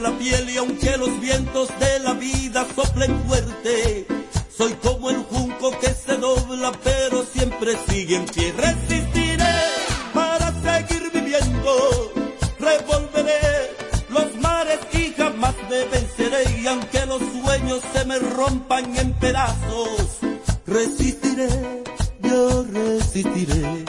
la piel y aunque los vientos de la vida soplen fuerte, soy como el junco que se dobla pero siempre sigue en pie. Resistiré para seguir viviendo, revolveré los mares y jamás me venceré y aunque los sueños se me rompan en pedazos, resistiré, yo resistiré.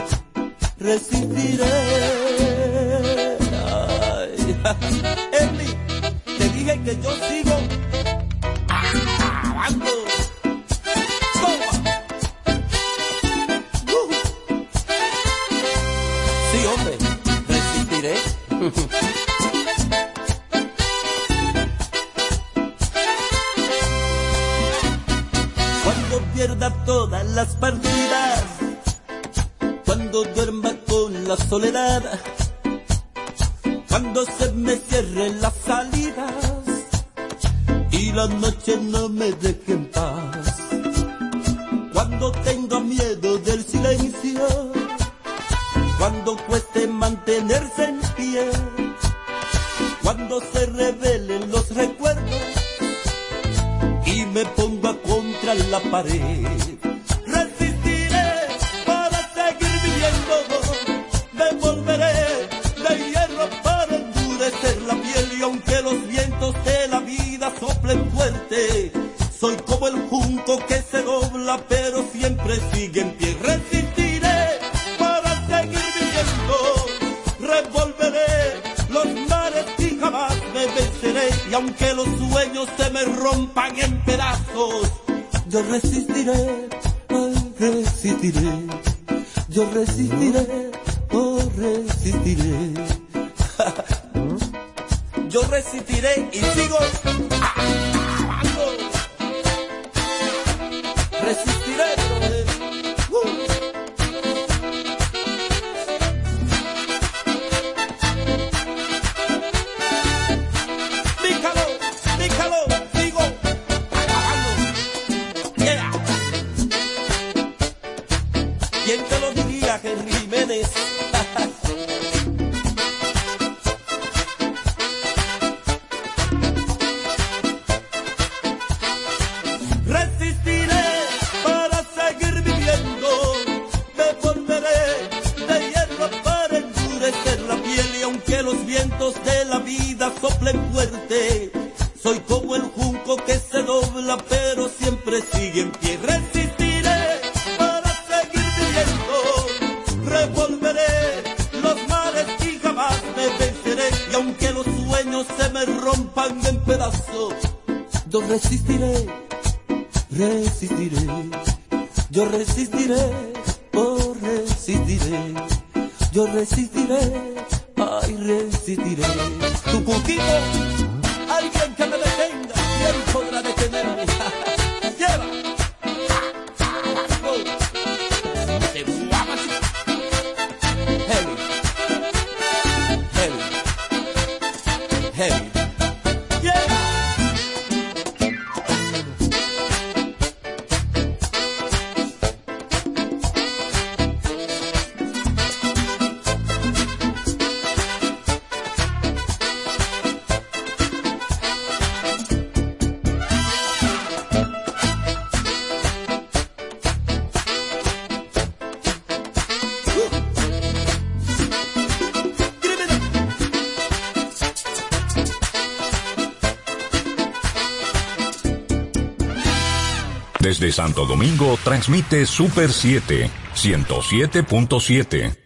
Santo Domingo transmite Super 7, 107.7.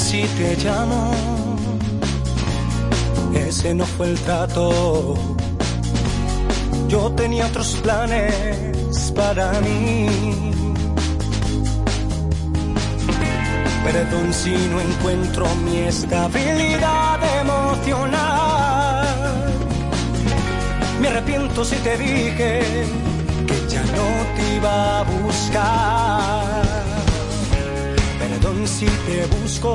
si te llamo ese no fue el trato. Yo tenía otros planes para mí. Perdón si no encuentro mi estabilidad emocional. Me arrepiento si te dije que ya no te iba a buscar. Perdón si te busco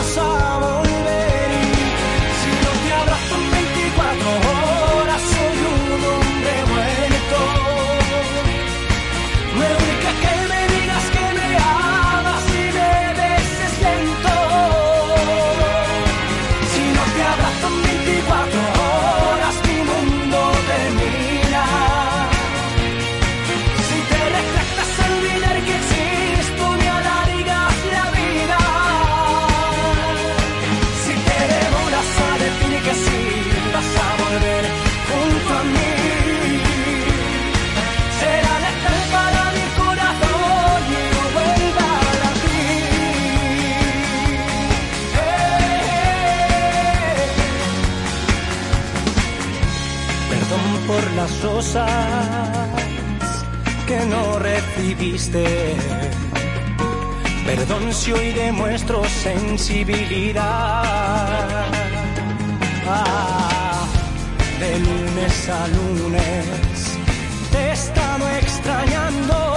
las rosas que no recibiste. Perdón si hoy demuestro sensibilidad. Ah, de lunes a lunes te he estado extrañando.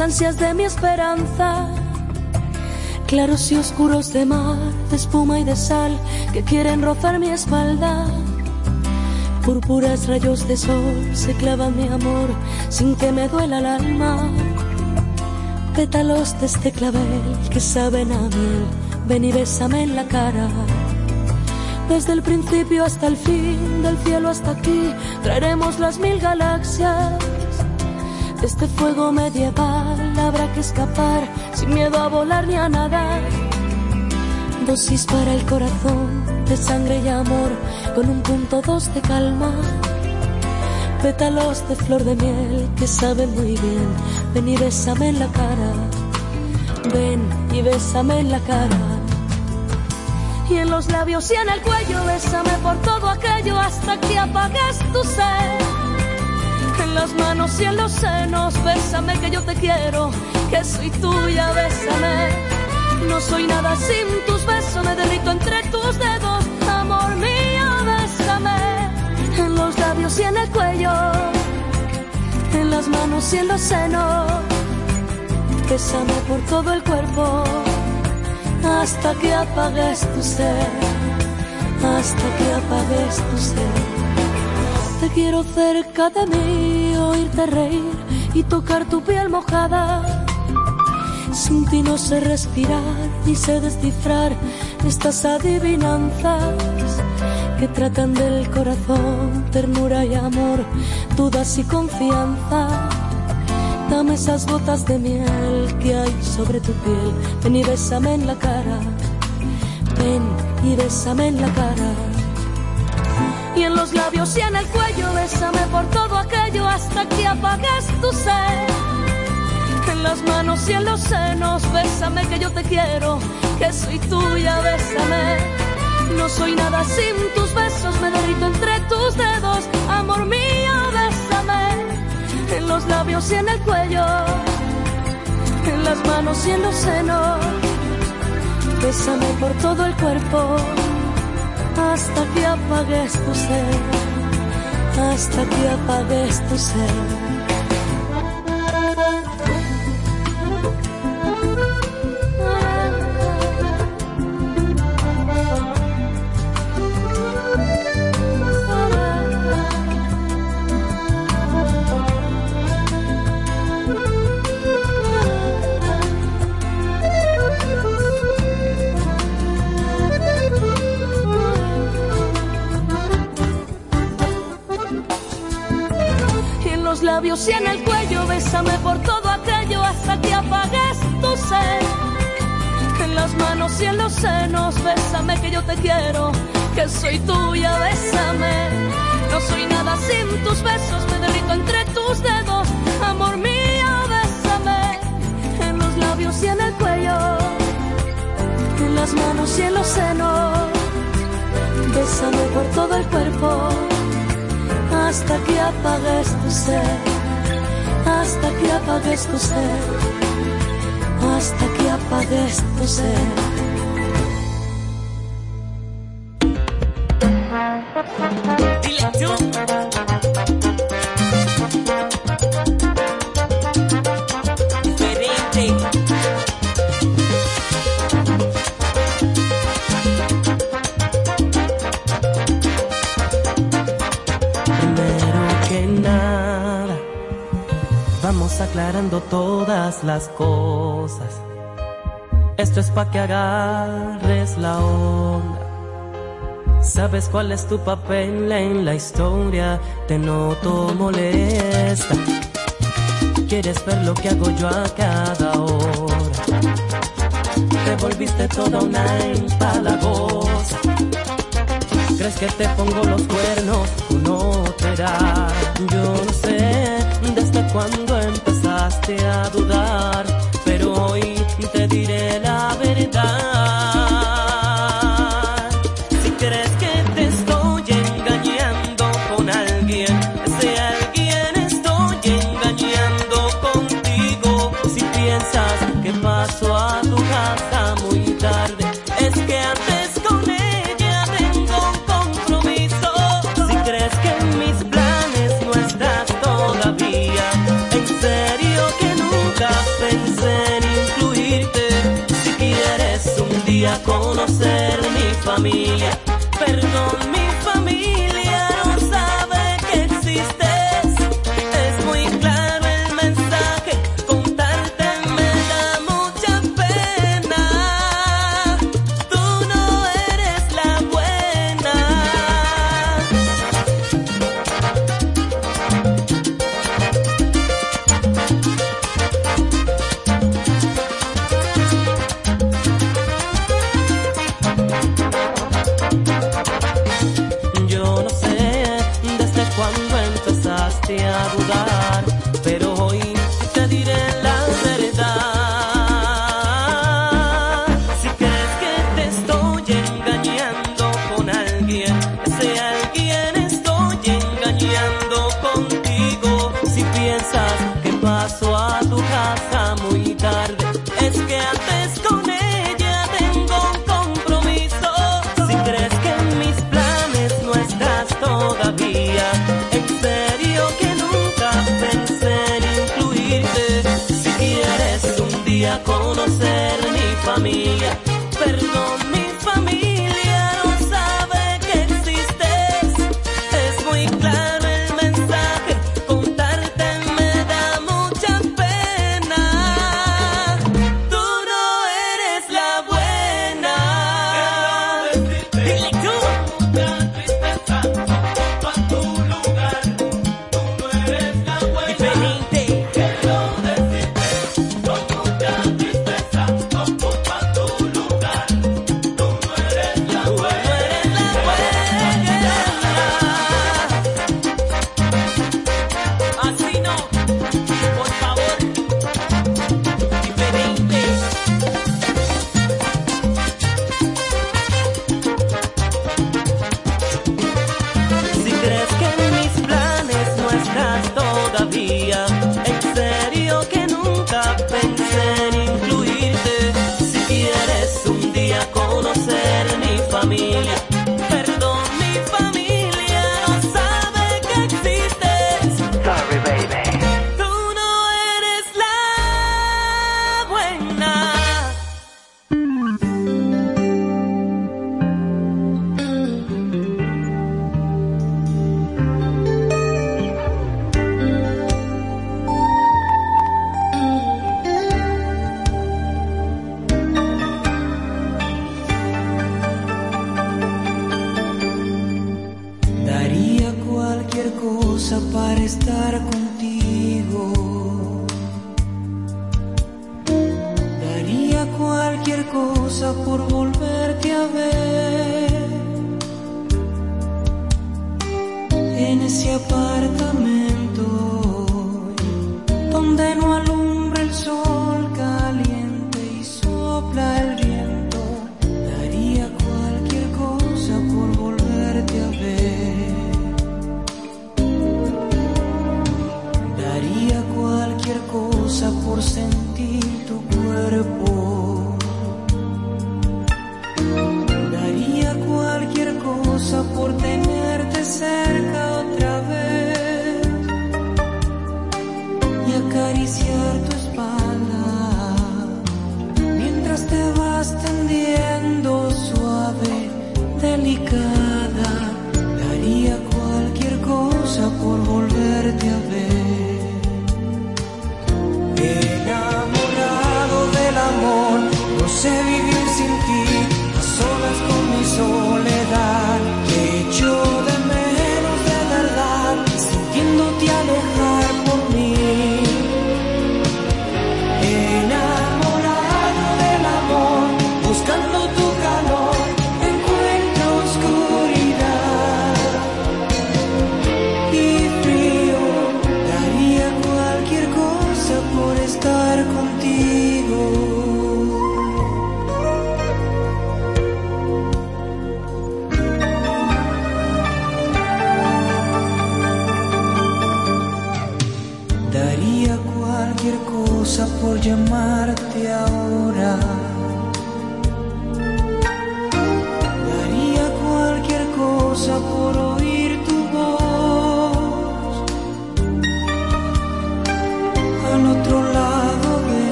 Ansias de mi esperanza. Claros y oscuros de mar, de espuma y de sal que quieren rozar mi espalda. Púrpuras rayos de sol se clavan mi amor sin que me duela el alma. Pétalos de este clavel que saben a miel, ven y bésame en la cara. Desde el principio hasta el fin, del cielo hasta aquí, traeremos las mil galaxias. Este fuego medieval habrá que escapar sin miedo a volar ni a nadar. Dosis para el corazón de sangre y amor con un punto dos de calma. Pétalos de flor de miel que saben muy bien. Ven y bésame en la cara. Ven y bésame en la cara. Y en los labios y en el cuello, bésame por todo aquello hasta que apagues tu sed. En las manos y en los senos, bésame que yo te quiero, que soy tuya, bésame. No soy nada sin tus besos, me derrito entre tus dedos, amor mío, bésame. En los labios y en el cuello, en las manos y en los senos, bésame por todo el cuerpo hasta que apagues tu ser, hasta que apagues tu ser. Te quiero cerca de mí, oírte reír y tocar tu piel mojada. Sin ti no sé respirar ni sé descifrar estas adivinanzas que tratan del corazón, ternura y amor, dudas y confianza. Dame esas gotas de miel que hay sobre tu piel. Ven y bésame en la cara. Ven y bésame en la cara. Y en los labios y en el cuello, bésame por todo aquello hasta que apagues tu sed. En las manos y en los senos, bésame que yo te quiero, que soy tuya, bésame. No soy nada sin tus besos, me derrito entre tus dedos, amor mío, bésame en los labios y en el cuello, en las manos y en los senos. Bésame por todo el cuerpo hasta que apagues tu ser, hasta que apagues tu ser. Labios y en el cuello, bésame por todo aquello hasta que apagues tu sed. En las manos y en los senos, bésame que yo te quiero, que soy tuya, bésame. No soy nada sin tus besos, me derrito entre tus dedos, amor mío, bésame. En los labios y en el cuello, en las manos y en los senos, bésame por todo el cuerpo, hasta que apagues tu ser, hasta que apagues tu ser, hasta que apagues tu ser. Dile aclarando todas las cosas. Esto es pa' que agarres la onda. ¿Sabes cuál es tu papel en la historia? Te noto molesta. Quieres ver lo que hago yo a cada hora. Te volviste toda una empalagosa. ¿Crees que te pongo los cuernos no te da? Yo no sé desde cuándo a dudar, pero hoy te diré familia,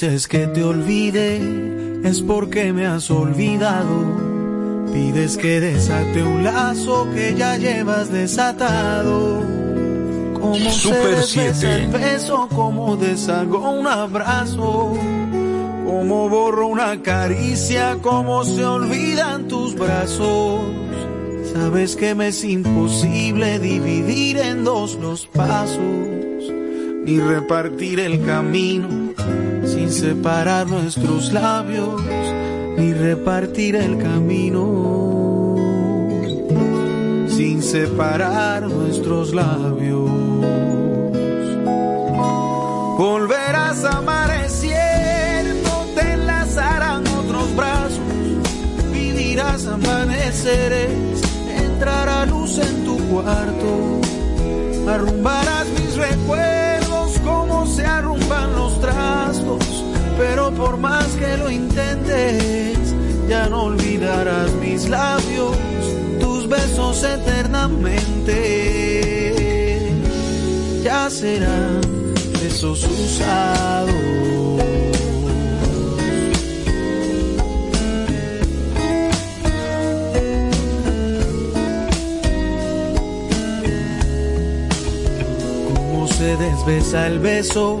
dices que te olvide, es porque me has olvidado. Pides que desate un lazo que ya llevas desatado. Como Super se desbesa 7. el beso, como deshago un abrazo. Como borro una caricia, como se olvidan tus brazos. Sabes que me es imposible dividir en dos los pasos, ni repartir el camino sin separar nuestros labios, ni repartir el camino sin separar nuestros labios. Volverás a amanecer, no te enlazarán otros brazos, vivirás amaneceres, entrará luz en tu cuarto, arrumbarás mis recuerdos como se arrumban pero por más que lo intentes, ya no olvidarás mis labios, tus besos eternamente, ya serán besos usados. Cómo se desbesa el beso,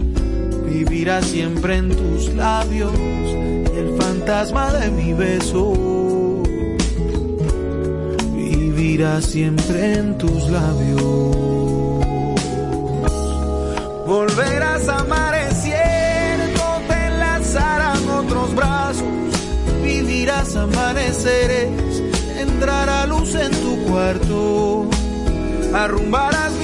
vivirá siempre en tus labios y el fantasma de mi beso. Vivirá siempre en tus labios. Volverás a amanecer, no te enlazarán otros brazos, vivirás amaneceres, entrará luz en tu cuarto, arrumbarás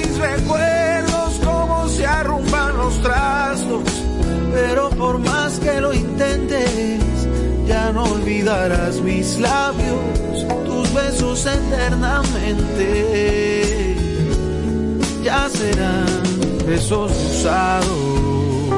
olvidarás mis labios, tus besos eternamente. Ya serán besos usados.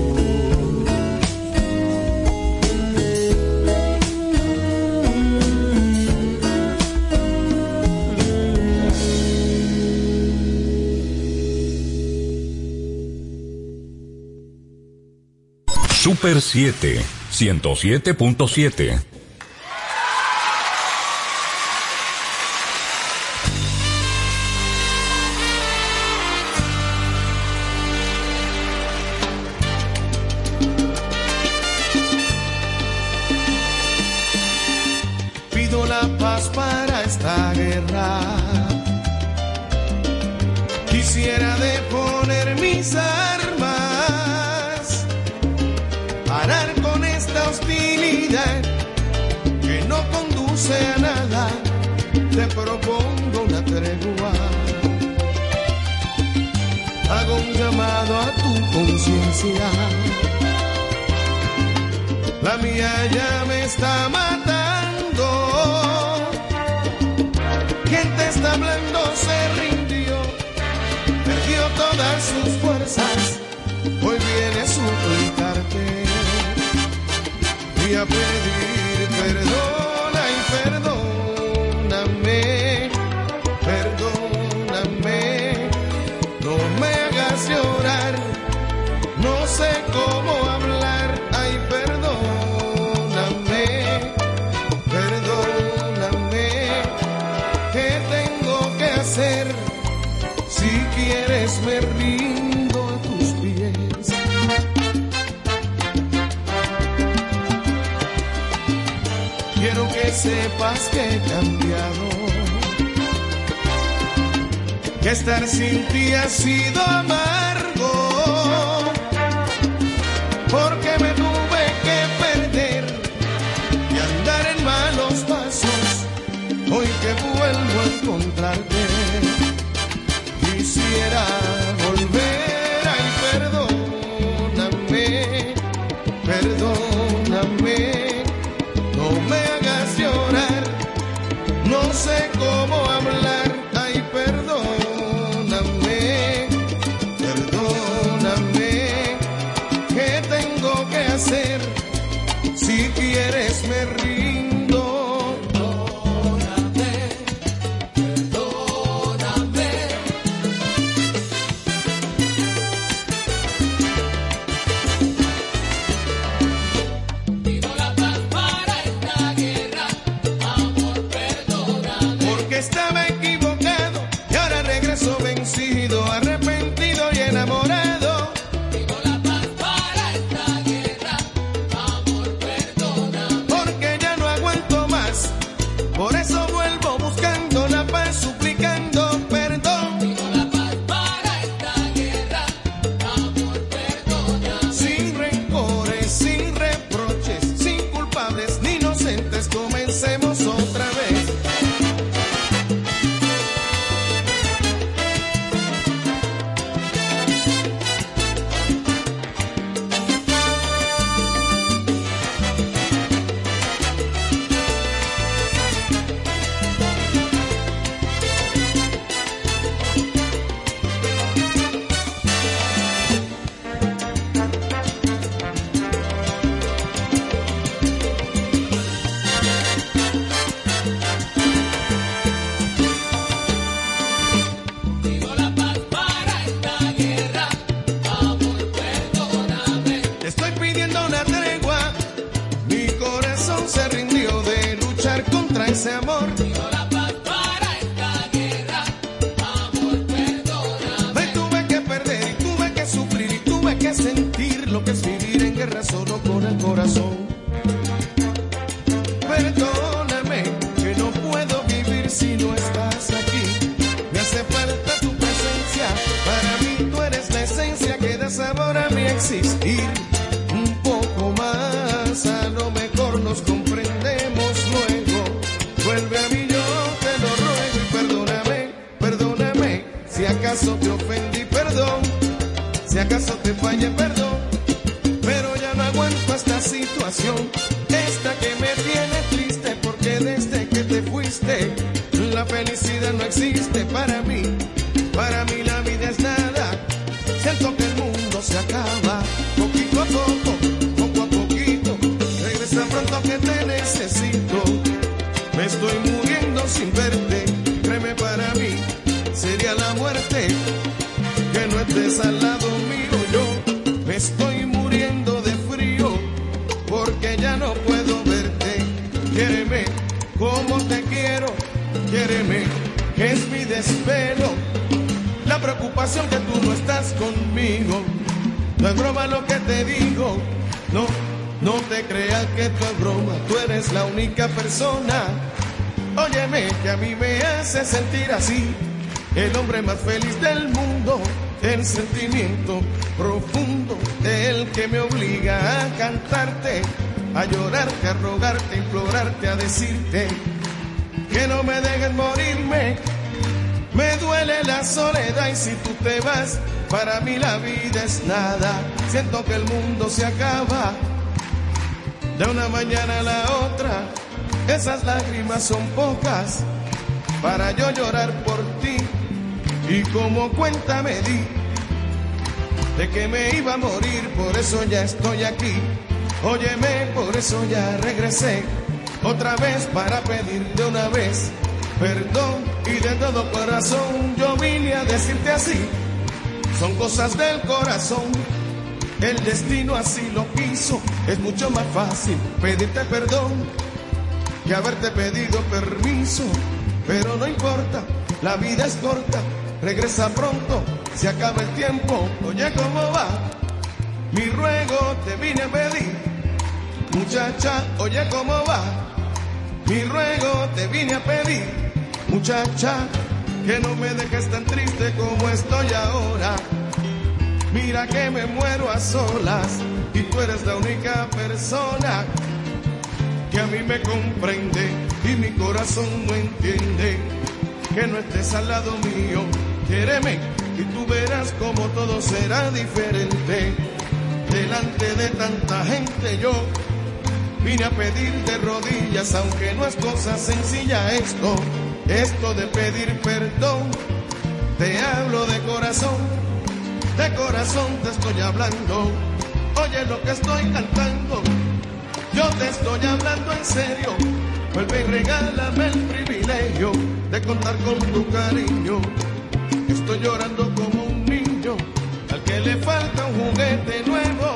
Super 7, 107.7. propongo una tregua. Hago un llamado a tu conciencia. La mía ya me está matando. Quien te está hablando se rindió, perdió todas sus fuerzas. Hoy viene a suplicarte y a pedir perdona sepas que he cambiado. Que estar sin ti ha sido amargo. Porque me tuve que perder y andar en malos pasos. Hoy que vuelvo a encontrarte, verte. Créeme para mí, sería la muerte. Que no estés al lado mío. Yo me estoy muriendo de frío. Porque ya no puedo verte. Quiéreme como te quiero. Quiéreme, que es mi desvelo. La preocupación que tú no estás conmigo. No es broma lo que te digo. No, no te creas que esto es broma. Tú eres la única persona. Óyeme, que a mí me hace sentir así. El hombre más feliz del mundo. El sentimiento profundo. El que me obliga a cantarte. A llorarte, a rogarte, a implorarte, a decirte que no me dejes morirme. Me duele la soledad y si tú te vas, para mí la vida es nada. Siento que el mundo se acaba de una mañana a la otra. Esas lágrimas son pocas para yo llorar por ti. Y como cuenta me di de que me iba a morir, por eso ya estoy aquí. Óyeme, por eso ya regresé otra vez para pedirte una vez perdón y de todo corazón yo vine a decirte así. Son cosas del corazón, el destino así lo quiso. Es mucho más fácil pedirte perdón que haberte pedido permiso. Pero no importa, la vida es corta, regresa pronto, se acaba el tiempo. Oye, ¿cómo va? Mi ruego te vine a pedir. Muchacha, oye, ¿cómo va? Mi ruego te vine a pedir, muchacha, que no me dejes tan triste como estoy ahora. Mira que me muero a solas y tú eres la única persona a mí me comprende y mi corazón no entiende que no estés al lado mío. Quéreme y tú verás como todo será diferente. Delante de tanta gente yo Vine a pedir de rodillas, aunque no es cosa sencilla esto, esto de pedir perdón. Te hablo de corazón, de corazón te estoy hablando. Oye lo que estoy cantando, yo te estoy hablando en serio. Vuelve y regálame el privilegio de contar con tu cariño. Estoy llorando como un niño al que le falta un juguete nuevo.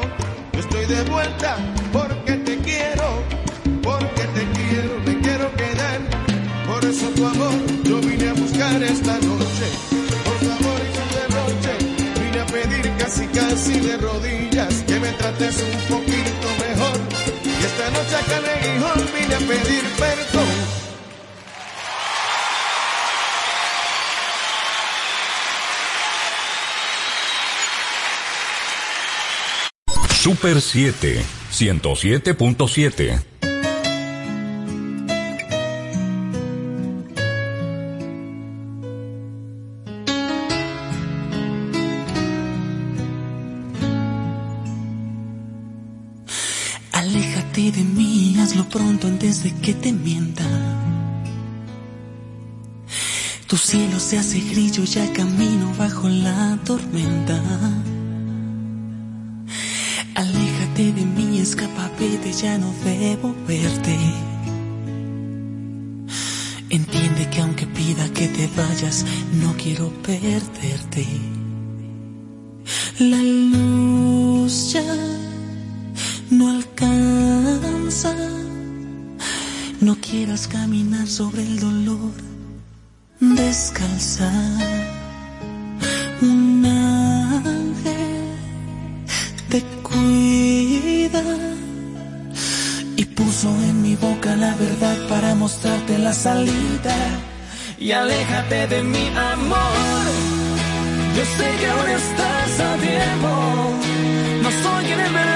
Estoy de vuelta porque te quiero, porque te quiero, me quiero quedar. Por eso tu amor yo vine a buscar esta noche. Por favor y su derroche, vine a pedir casi casi de rodillas que me trates un poquito mejor. Esta noche acá en el Guijón vine a pedir perdón. Super 7, 107.7. que te mienta. Tu cielo se hace grillo, ya camino bajo la tormenta. Aléjate de mí, escapa, vete, ya no debo verte. Entiende que aunque pida que te vayas, no quiero perderte. La luz ya no alcanza. Caminar sobre el dolor descalza. Un ángel te cuida y puso en mi boca la verdad para mostrarte la salida. Y aléjate de mi amor. Yo sé que aún estás a tiempo. No soy quien en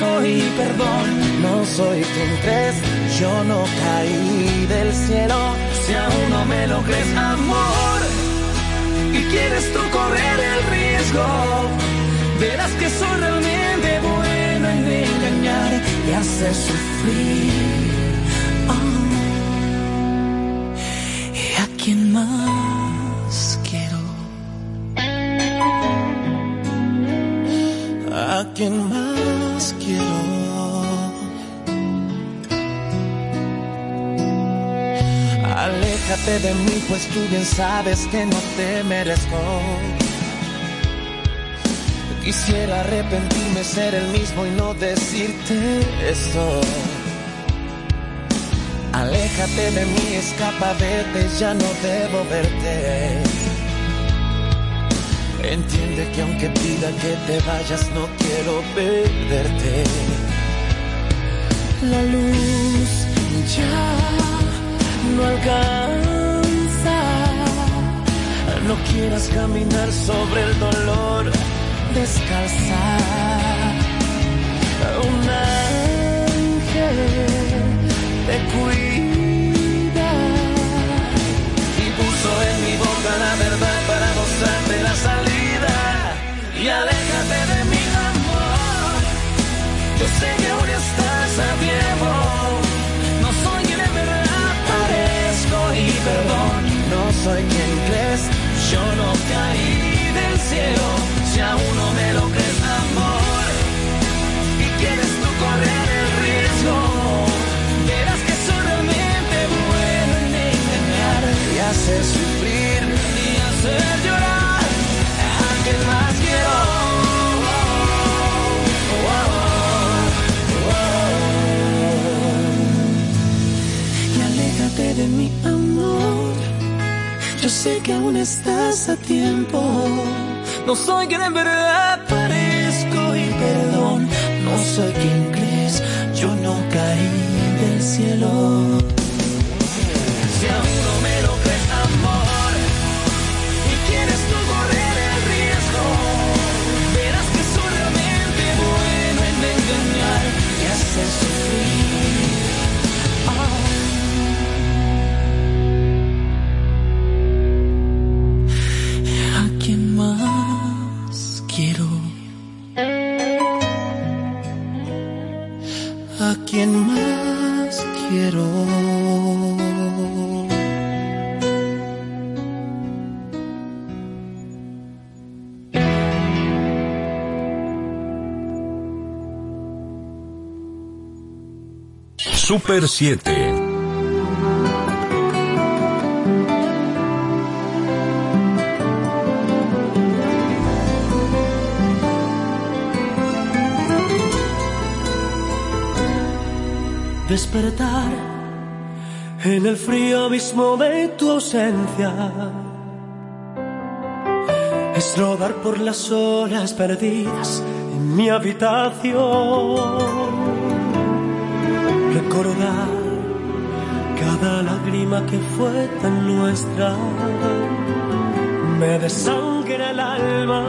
y perdón. No soy quien crees, yo no caí del cielo. Si aún no me lo crees, amor, y quieres tú correr el riesgo, verás que soy realmente bueno en engañar y hacer sufrir. Ah, a quien más quiero. A quien más Aléjate de mí, pues tú bien sabes que no te merezco. Quisiera arrepentirme, ser el mismo y no decirte eso. Aléjate de mí, escapa, vete, ya no debo verte. Entiende que aunque pida que te vayas, no quiero perderte. La luz ya no alcanza. No quieras caminar sobre el dolor descalza. Un ángel te cuida No soy quien Super 7. despertar en el frío abismo de tu ausencia. Es rodar por las horas perdidas en mi habitación. Recordar cada lágrima que fue tan nuestra. Me desangra el alma,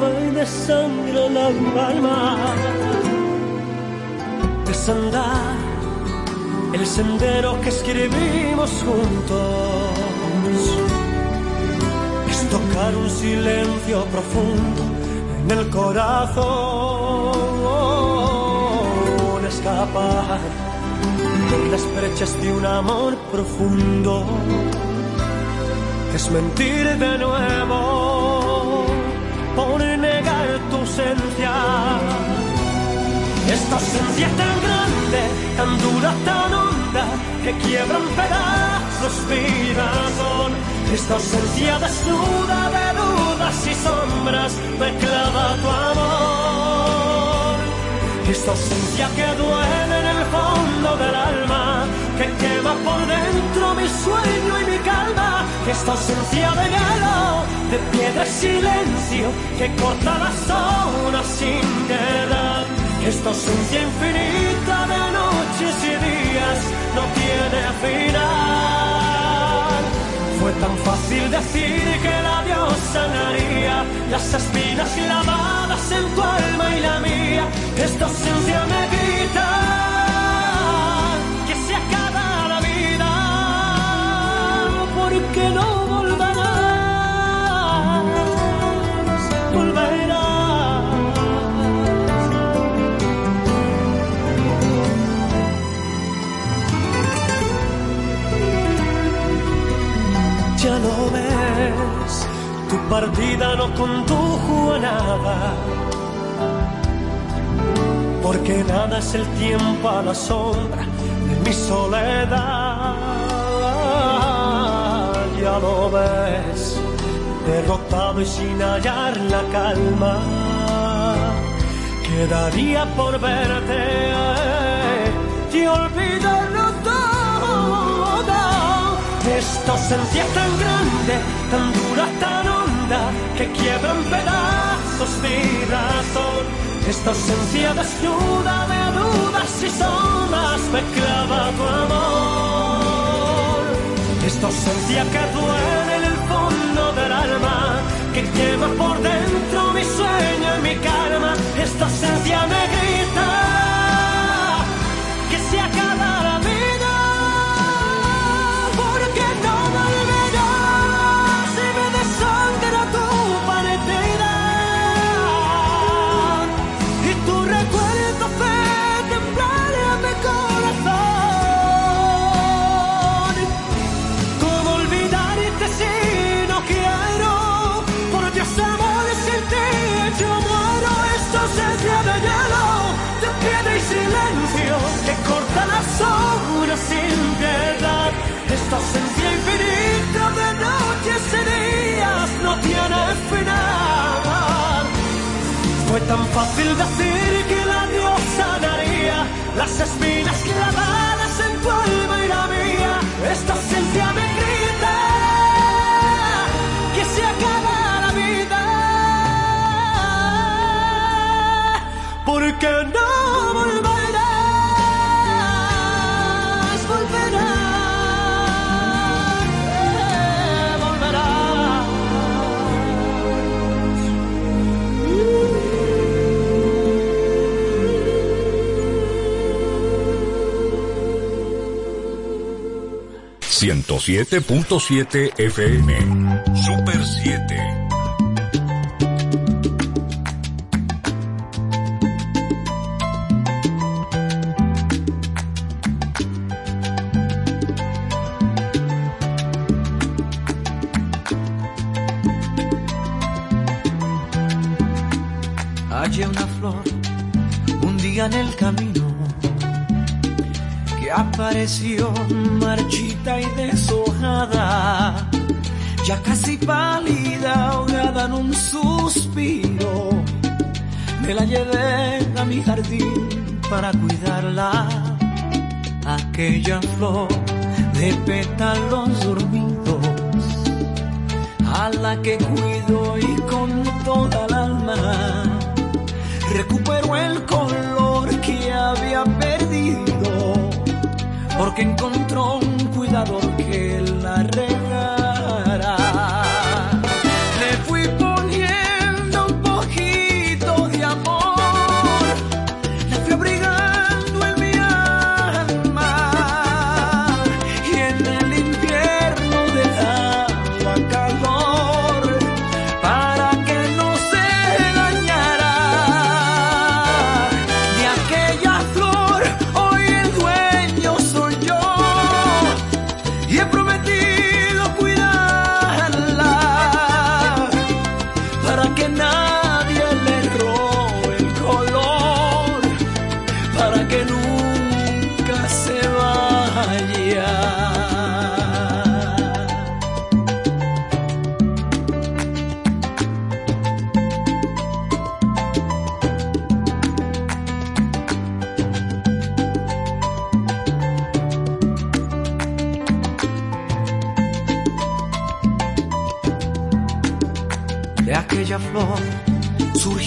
me desangra el alma desandar el sendero que escribimos juntos. Es tocar un silencio profundo en el corazón. Escapar las brechas de un amor profundo. Es mentir de nuevo por negar tu ausencia. Esta ausencia tan grande, tan dura, tan honda, que quiebra en pedazos mi razón. Esta ausencia desnuda de dudas y sombras me clava tu amor. Esta ausencia que duele en el fondo del alma, que quema por dentro mi sueño y mi calma, esta ausencia de hielo, de piedra y silencio, que corta las horas sin piedad, esta ausencia infinita de noches y días no tiene final. Fue tan fácil decir que la Dios sanaría las espinas en tu alma y la mía. Esta ausencia me grita que se acaba la vida, porque no volverás, volverás. Ya lo ves, tu partida no condujo a nada. Porque nada es el tiempo a la sombra de mi soledad. Ya lo ves, derrotado y sin hallar la calma. Quedaría por verte y olvidarlo todo. Esta ausencia tan grande, tan dura, tan honda, que quiebra en pedazos mi razón. Esta ausencia desnuda de dudas y sombras me clava tu amor. Esta ausencia que duele en el fondo del alma, que quema por dentro mi sueño y mi calma. Esta ausencia me grita que se acaba tan fácil decir que la Dios sanaría las espinas clavadas en tu alma y la mía. Esta ausencia me grita que se acaba la vida. Porque no 107.7 FM. Super 7. Hallé una flor un día en el camino que apareció marchita y deshojada, ya casi pálida, ahogada en un suspiro. Me la llevé a mi jardín para cuidarla, aquella flor de pétalos dormidos, a la que cuido y con toda el alma recuperó el color que había perdido, porque encontró un cuidador que la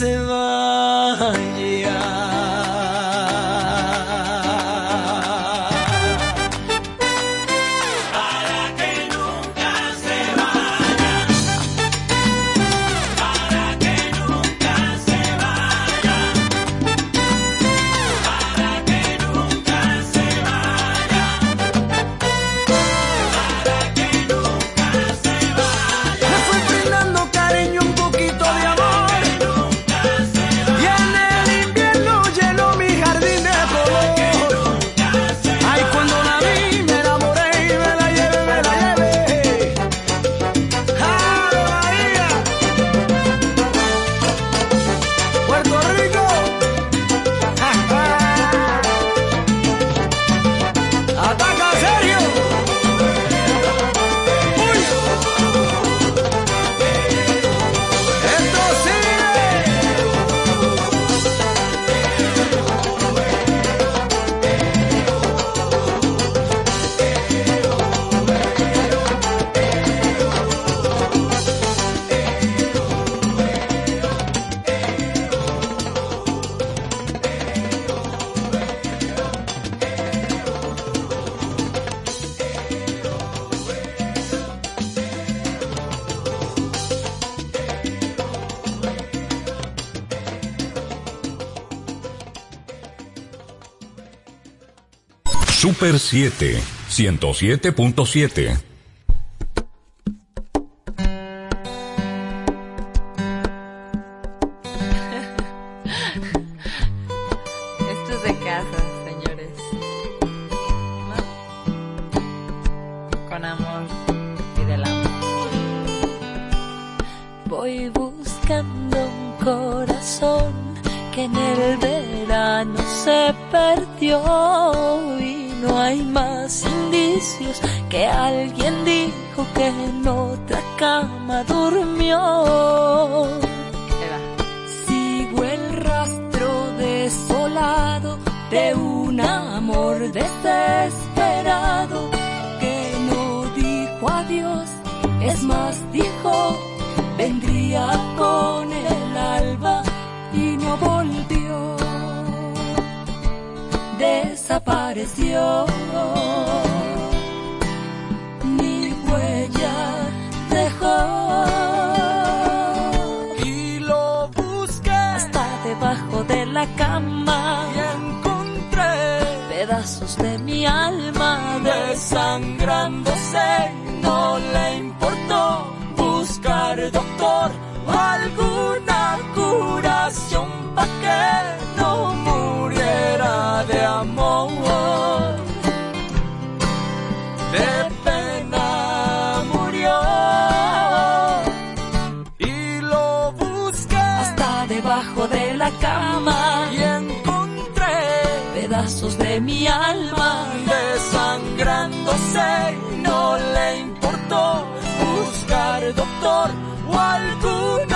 se va. Super 7, 107.7. De mi alma, desangrándose, no le importó buscar doctor o algún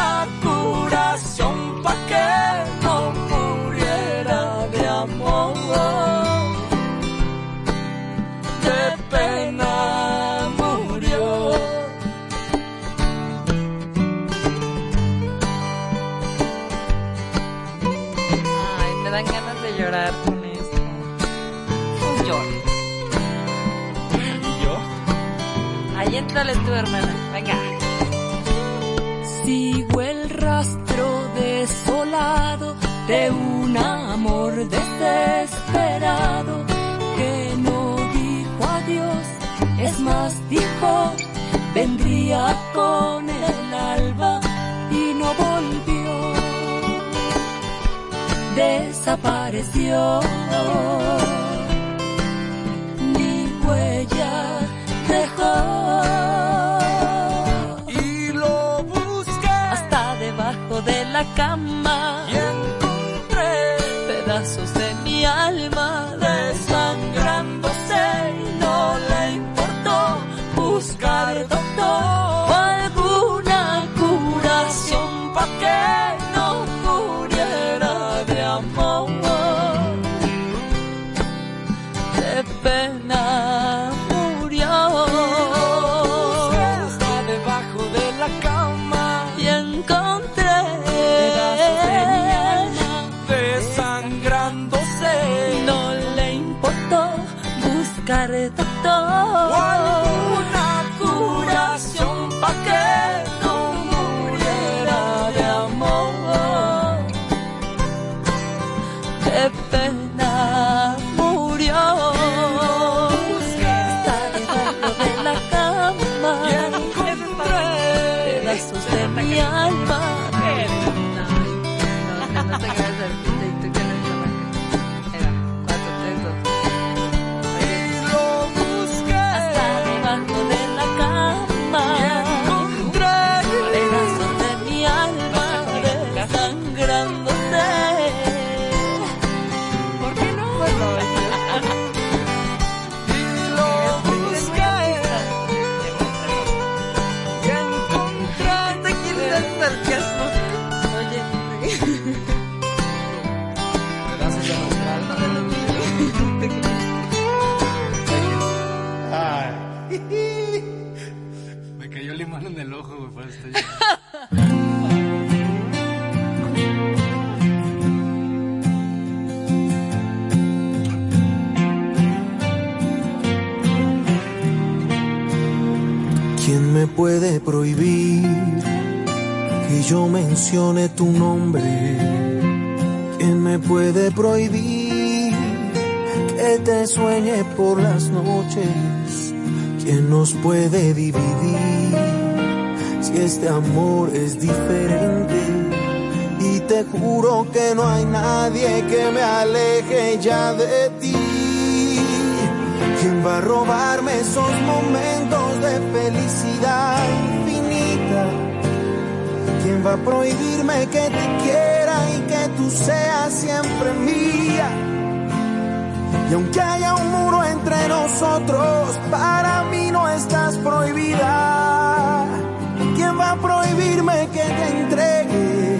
Sigo el rastro desolado de un amor desesperado que no dijo adiós. Es más, dijo, vendría con el alba y no volvió. Desapareció. Dejó. Y lo busqué hasta debajo de la cama y encontré pedazos de mi alma tu nombre? ¿Quién me puede prohibir que te sueñe por las noches? ¿Quién nos puede dividir si este amor es diferente? Y te juro que no hay nadie que me aleje ya de ti. ¿Quién va a robarme esos momentos de felicidad? ¿Quién va a prohibirme que te quiera y que tú seas siempre mía? Y aunque haya un muro entre nosotros, para mí no estás prohibida. ¿Quién va a prohibirme que te entregue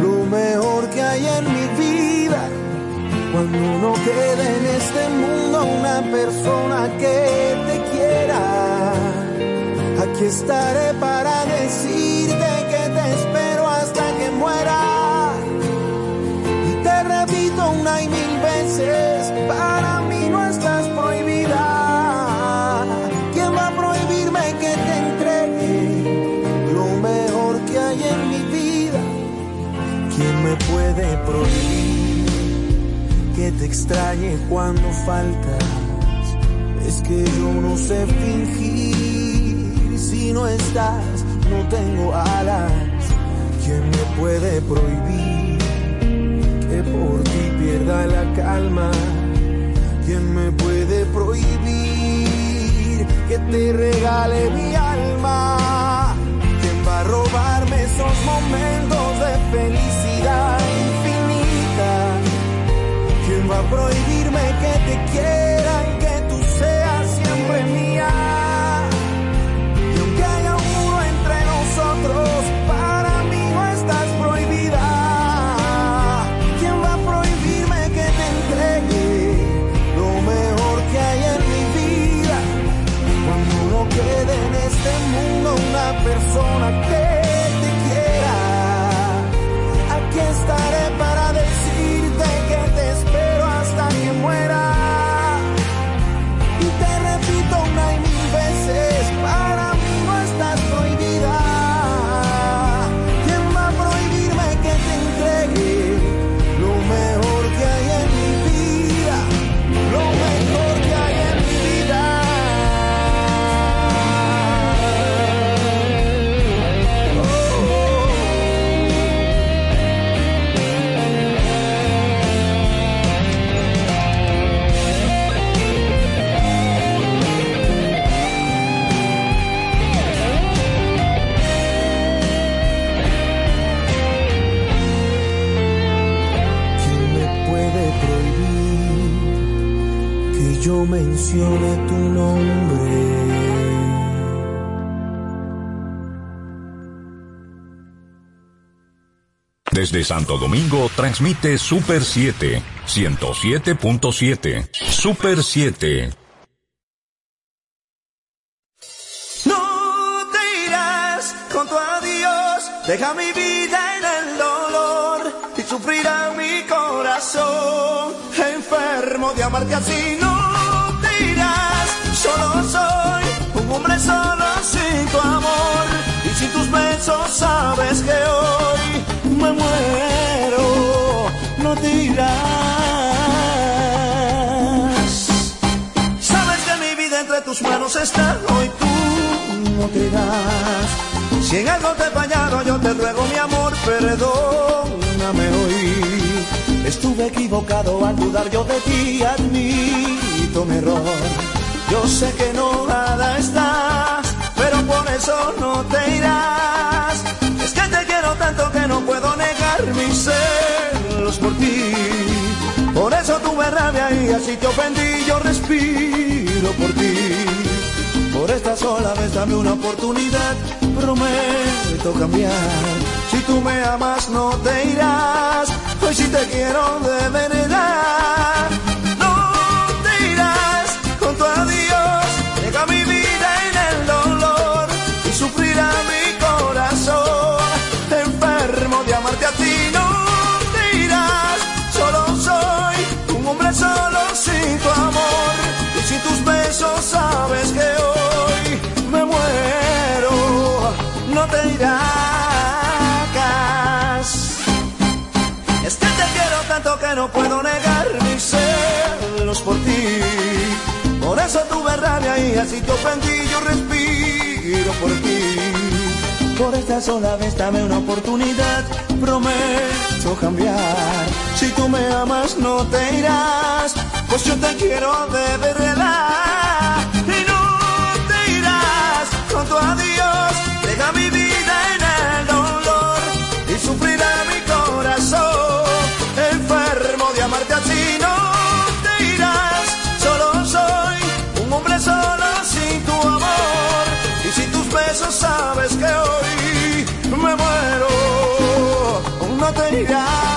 lo mejor que hay en mi vida? Cuando no quede en este mundo una persona que te quiera, aquí estaré para decirte puede prohibir? que te extrañe cuando faltas. Es que yo no sé fingir. Si no estás, no tengo alas. ¿Quién me puede prohibir que por ti pierda la calma? ¿Quién me puede prohibir que te regale mi alma? ¿Quién va a robarme esos momentos de felicidad prohibirme que te quiera mencione tu nombre. Desde Santo Domingo transmite Super 7, 107.7. Super 7. No te irás con tu adiós, deja mi vida en el dolor y sufrirá mi corazón, enfermo de amarte así. No solo soy un hombre solo sin tu amor y sin tus besos sabes que hoy me muero. No te irás. Sabes que mi vida entre tus manos está, hoy tú no te irás. Si en algo te he yo te ruego mi amor, perdóname hoy. Estuve equivocado al dudar yo de ti, admito mi error. Yo sé que no nada estás, pero por eso no te irás. Es que te quiero tanto que no puedo negar mis celos por ti. Por eso tuve rabia y así te ofendí, yo respiro por ti. Por esta sola vez dame una oportunidad, prometo cambiar. Si tú me amas no te irás, hoy sí te quiero de verdad. Rabia y así te ofendí, yo respiro por ti. Por esta sola vez dame una oportunidad, prometo cambiar. Si tú me amas no te irás, pues yo te quiero de verdad. Y no te irás con tu No